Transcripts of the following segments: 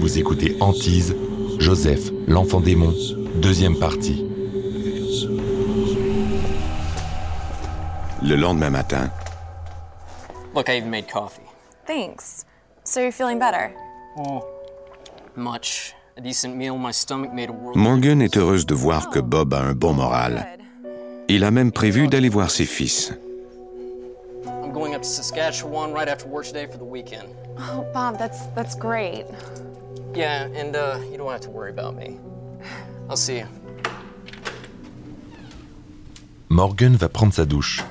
Vous écoutez Antise, Joseph, l'enfant démon, deuxième partie. Le lendemain matin, Look, I even made coffee. Thanks. So you're feeling better? Much. A decent meal, my stomach made a world. Morgan est heureuse de voir que Bob a un bon moral. Il a même prévu d'aller voir ses fils. I'm going up to Saskatchewan right after work today for the weekend. Oh, Bob, that's that's great. Yeah, and uh, you don't have to worry about me. I'll see you. Morgan va prendre sa douche.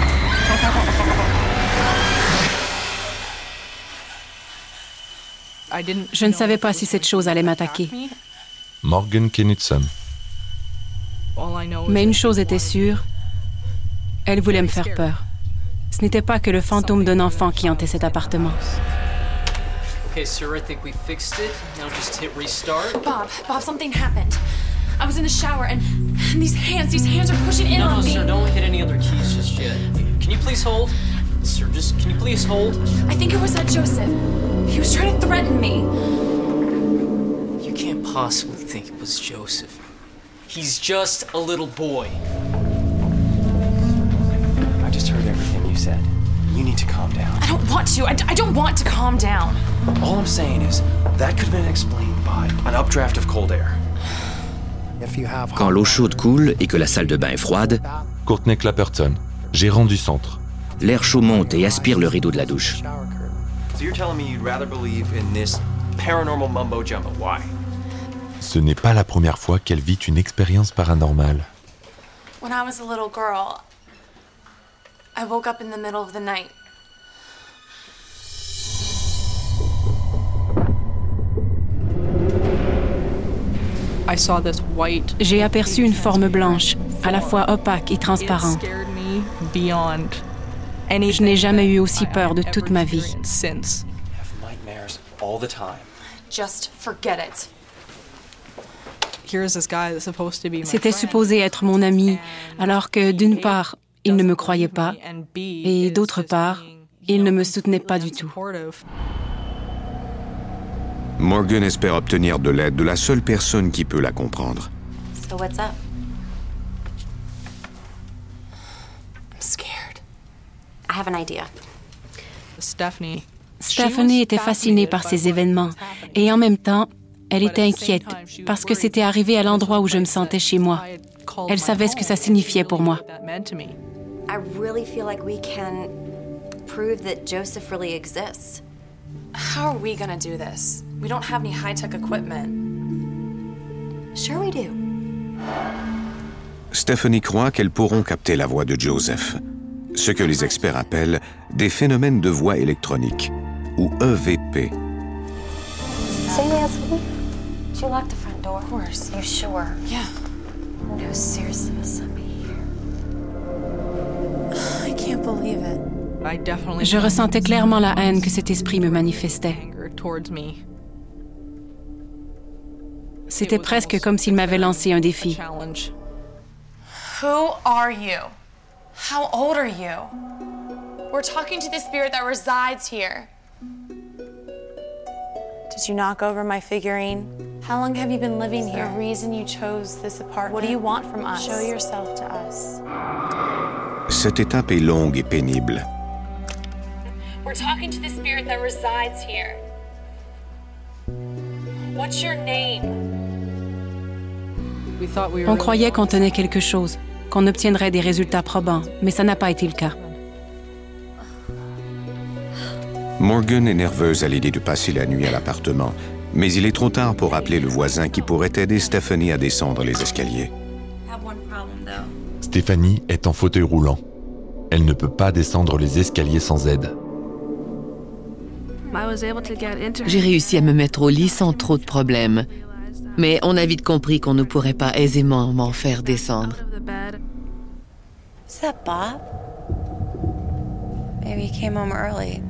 Je ne savais pas si cette chose allait m'attaquer. Morgan Knudsen. Mais une chose était sûre, elle voulait me faire peur. Ce n'était pas que le fantôme d'un enfant qui hantait cet appartement. Okay, sir, I think we fixed it. Now just hit restart. Bob, Bob, something happened. I was in the shower and, and these hands, these hands are pushing in No, no, on me. sir, don't hit any other keys just yet. Can you please hold? Sir, just can you please hold? I think it was that Joseph. He was trying to threaten me. You can't possibly think it was Joseph. He's just a little boy. I just heard everything you said. You need to calm down. I don't want to. I, I don't want to calm down. All I'm saying is that could have been explained by an updraft of cold air. Quand l'eau chaude coule et que la salle de bain est froide, Courtney Clapperton, gérant du centre. L'air chaud monte et aspire le rideau de la douche. So you're telling me you'd rather believe in this paranormal mumbo jumbo? Why? Ce n'est pas la première fois qu'elle vit une expérience paranormale. When I was a little girl, I woke up in the middle of the night. J'ai aperçu une forme blanche, à la fois opaque et transparente. Je n'ai jamais eu aussi peur de toute ma vie. Have nightmares all the time. Just forget it. C'était supposé être mon ami, alors que d'une part, il ne me croyait pas, et d'autre part, il ne me soutenait pas du tout. Morgan espère obtenir de l'aide de la seule personne qui peut la comprendre. So what's up? I have an idea. Stephanie était fascinée par ces événements, et en même temps, elle était inquiète, parce que c'était arrivé à l'endroit où je me sentais chez moi. Elle savait ce que ça signifiait pour moi. I really feel like we can prove that Joseph really exists. How are we gonna do this? We don't have any high tech equipment. Sure, we do. Stephanie croit qu'elles pourront capter la voix de Joseph, ce que les experts appellent des phénomènes de voix électronique, ou E EVP. Say yes. Did you lock the front door? Of course. You sure? Yeah. No, seriously, there's somebody here. I can't believe it. Je ressentais clairement la haine que cet esprit me manifestait. C'était presque comme s'il m'avait lancé un défi. Who are you? How old are you? We're talking to the spirit that resides here. Did you knock over my figurine? How long have you been living here? The reason you chose this apartment? What do you want from us? Show yourself to us. Cette étape est longue et pénible. We're talking to the spirit that resides here. What's your name? On croyait qu'on tenait quelque chose, qu'on obtiendrait des résultats probants, mais ça n'a pas été le cas. Morgan est nerveuse à l'idée de passer la nuit à l'appartement, mais il est trop tard pour appeler le voisin qui pourrait aider Stephanie à descendre les escaliers. Stéphanie est en fauteuil roulant. Elle ne peut pas descendre les escaliers sans aide. J'ai réussi à me mettre au lit sans trop de problèmes. Mais on a vite compris qu'on ne pourrait pas aisément m'en faire descendre. Is that Bob? Maybe he came home early.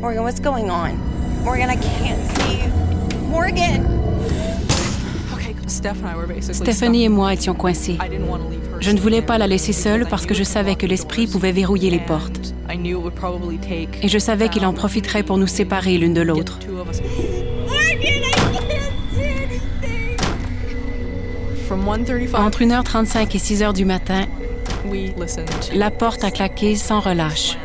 Morgan, what's going on? Morgan, I can't see you. Morgan! Stephanie et moi étions coincés. Je ne voulais pas la laisser seule parce que je savais que l'esprit pouvait verrouiller les portes. Et je savais qu'il en profiterait pour nous séparer l'une de l'autre. Entre 1h35 et 6h du matin, la porte a claqué sans relâche.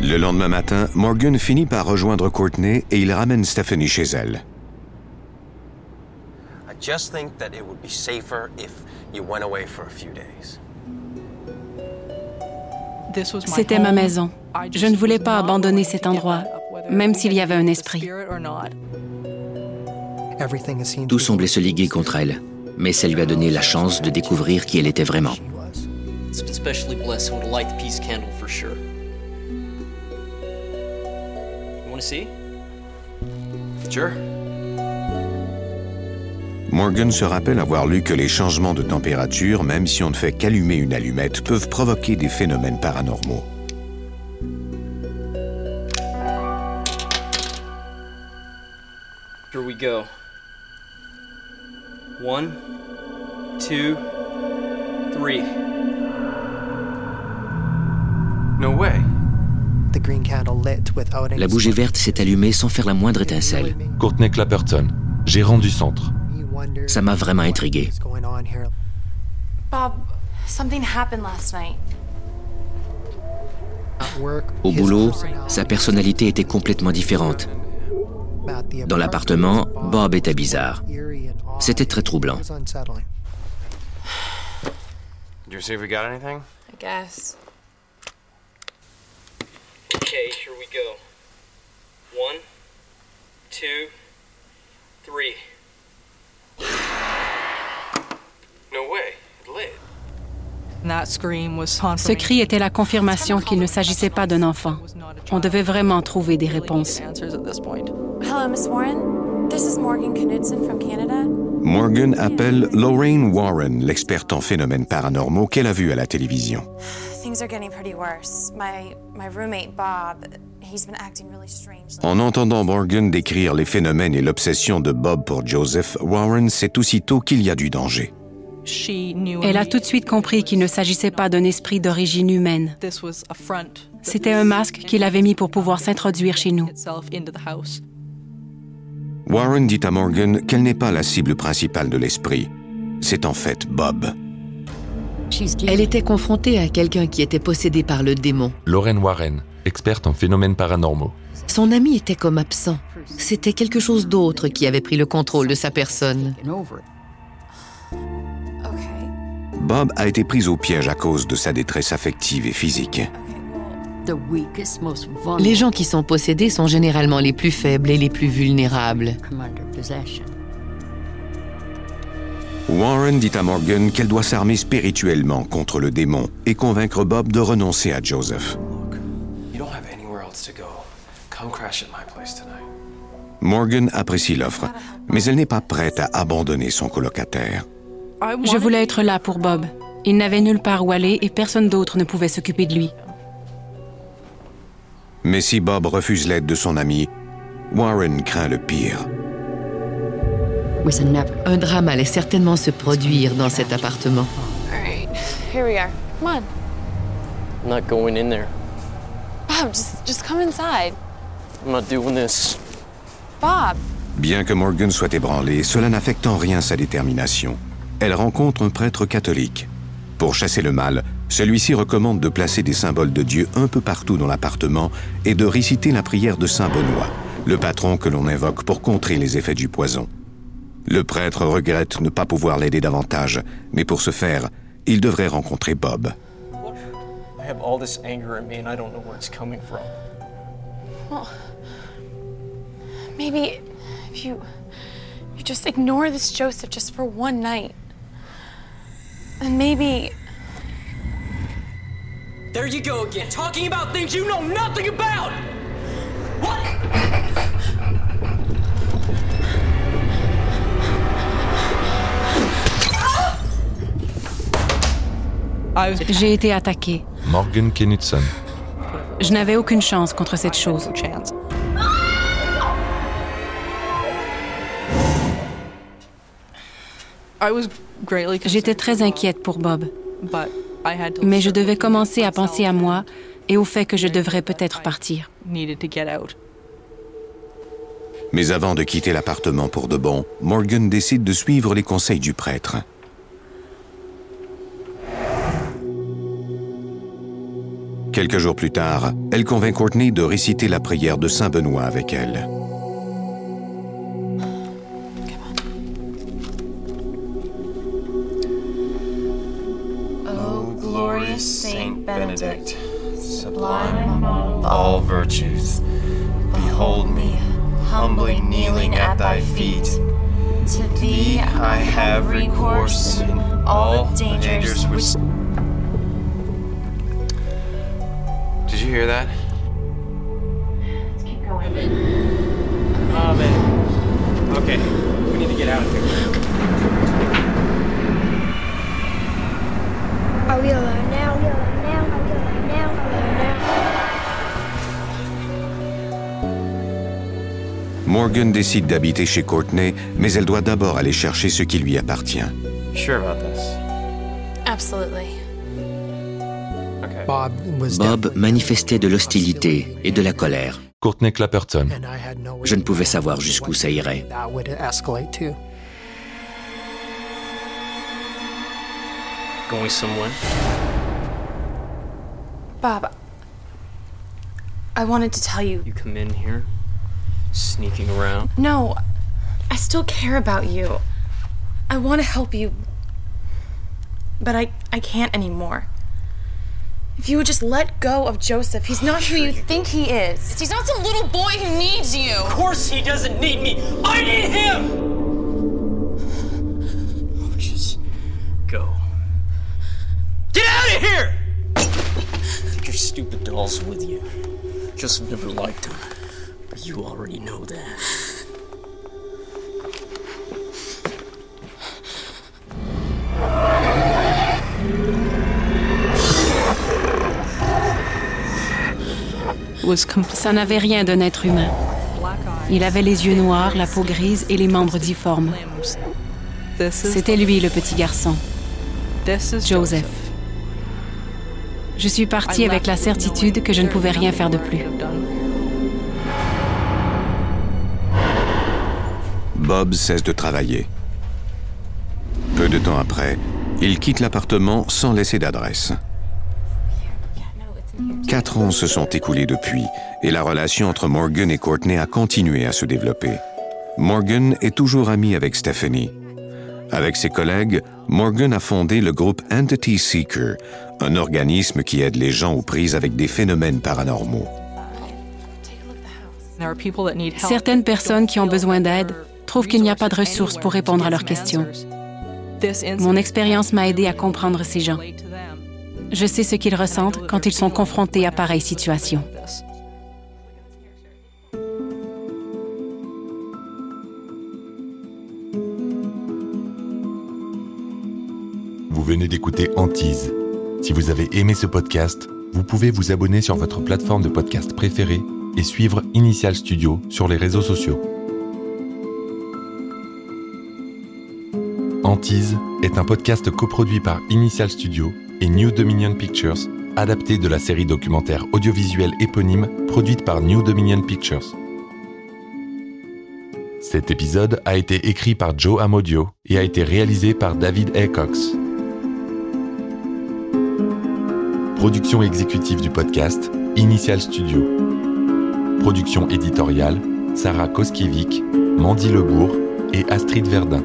Le lendemain matin, Morgan finit par rejoindre Courtney et il ramène Stephanie chez elle. C'était ma maison. Je ne voulais pas abandonner cet endroit, même s'il y avait un esprit. Tout semblait se liguer contre elle, mais ça lui a donné la chance de découvrir qui elle était vraiment. Morgan se rappelle avoir lu que les changements de température, même si on ne fait qu'allumer une allumette, peuvent provoquer des phénomènes paranormaux. Here we go. One, two, three. No way. La bougie verte s'est allumée sans faire la moindre étincelle. Courtney Clapperton, gérant du centre. Ça m'a vraiment intrigué. Bob, something happened last night. Au boulot, sa personnalité était complètement différente. Dans l'appartement, Bob était bizarre. C'était très troublant. Did you see if we got anything? I guess. Okay, here we go. One, two, three. No way. It lit. Ce cri était la confirmation qu'il ne s'agissait pas d'un enfant. On devait vraiment trouver des réponses. Hello, Miss Warren. This is Morgan Knudsen from Canada. Morgan appelle Lorraine Warren, l'experte en phénomènes paranormaux qu'elle a vu à la télévision. Things are getting pretty worse. My my roommate Bob, he's been acting really strange. En entendant Morgan décrire les phénomènes et l'obsession de Bob pour Joseph, Warren sait aussitôt qu'il y a du danger. Elle a tout de suite compris qu'il ne s'agissait pas d'un esprit d'origine humaine. C'était un masque qu'il avait mis pour pouvoir s'introduire chez nous. Warren dit à Morgan qu'elle n'est pas la cible principale de l'esprit. C'est en fait Bob. Elle était confrontée à quelqu'un qui était possédé par le démon. Lorraine Warren, experte en phénomènes paranormaux. Son ami était comme absent. C'était quelque chose d'autre qui avait pris le contrôle de sa personne. Bob a été pris au piège à cause de sa détresse affective et physique. Les gens qui sont possédés sont généralement les plus faibles et les plus vulnérables. Warren dit à Morgan qu'elle doit s'armer spirituellement contre le démon et convaincre Bob de renoncer à Joseph. You don't have anywhere else to go. Come crash at my place tonight. Morgan apprécie l'offre, mais elle n'est pas prête à abandonner son colocataire. Je voulais être là pour Bob. Il n'avait nulle part où aller et personne d'autre ne pouvait s'occuper de lui. Mais si Bob refuse l'aide de son ami, Warren craint le pire. Un drame allait certainement se produire dans cet appartement. All right, here we are. Come on, I'm not going in there. Bob. Just just come inside. I'm not doing this. Bob. Bien que Morgan soit ébranlée, cela n'affecte en rien sa détermination. Elle rencontre un prêtre catholique. Pour chasser le mal, celui-ci recommande de placer des symboles de Dieu un peu partout dans l'appartement et de réciter la prière de Saint Benoît, le patron que l'on invoque pour contrer les effets du poison. Le prêtre regrette ne pas pouvoir l'aider davantage, mais pour ce faire, il devrait rencontrer Bob. Maybe if you you just ignore this Joseph just for one night, and maybe There you go again, talking about things you know nothing about! What? J'ai été attaquée. Morgan Knudsen. Je n'avais aucune chance contre cette chose. J'étais très inquiète pour Bob. Mais je devais commencer à penser à moi et au fait que je devrais peut-être partir. Mais avant de quitter l'appartement pour de bon, Morgan décide de suivre les conseils du prêtre. Quelques jours plus tard, elle convainc Courtney de réciter la prière de Saint Benoît avec elle. Benedict, sublime among all virtues, behold me, humbly kneeling at thy feet. To thee I have recourse in all dangers which. Did you hear that? Let's keep going. Oh, man. Okay, we need to get out of here. Are we alone now? Are we alone Morgan décide d'habiter chez Courtney, mais elle doit d'abord aller chercher ce qui lui appartient. Bob manifestait de l'hostilité et de la colère. Courtney Clapperton. Je ne pouvais savoir jusqu'où ça irait. Going somewhere? Bob, I wanted to tell you. You come in here, sneaking around. No, I still care about you. I want to help you. But I, I can't anymore. If you would just let go of Joseph, he's not who you think he is. He's not some little boy who needs you. Of course he doesn't need me. I need him. Just go. Get out of here! Take your stupid dolls with you. Joseph never liked them, but you already. Ça n'avait rien d'un être humain. Il avait les yeux noirs, la peau grise et les membres difformes. C'était lui le petit garçon, Joseph. Je suis partie avec la certitude que je ne pouvais rien faire de plus. Bob cesse de travailler. Peu de temps après, il quitte l'appartement sans laisser d'adresse. Quatre ans se sont écoulés depuis et la relation entre Morgan et Courtney a continué à se développer. Morgan est toujours ami avec Stephanie. Avec ses collègues, Morgan a fondé le groupe Entity Seeker, un organisme qui aide les gens aux prises avec des phénomènes paranormaux. Certaines personnes qui ont besoin d'aide trouvent qu'il n'y a pas de ressources pour répondre à leurs questions. Mon expérience m'a aidé à comprendre ces gens. Je sais ce qu'ils ressentent quand ils sont confrontés à pareille situation. Vous venez d'écouter Antise. Si vous avez aimé ce podcast, vous pouvez vous abonner sur votre plateforme de podcast préférée et suivre Initial Studio sur les réseaux sociaux. Antise est un podcast coproduit par Initial Studio et New Dominion Pictures, adapté de la série documentaire audiovisuelle éponyme produite par New Dominion Pictures. Cet épisode a été écrit par Joe Amodio et a été réalisé par David A. Cox. Production exécutive du podcast, Initial Studio. Production éditoriale, Sarah Koskiewicz, Mandy Lebourg et Astrid Verdun.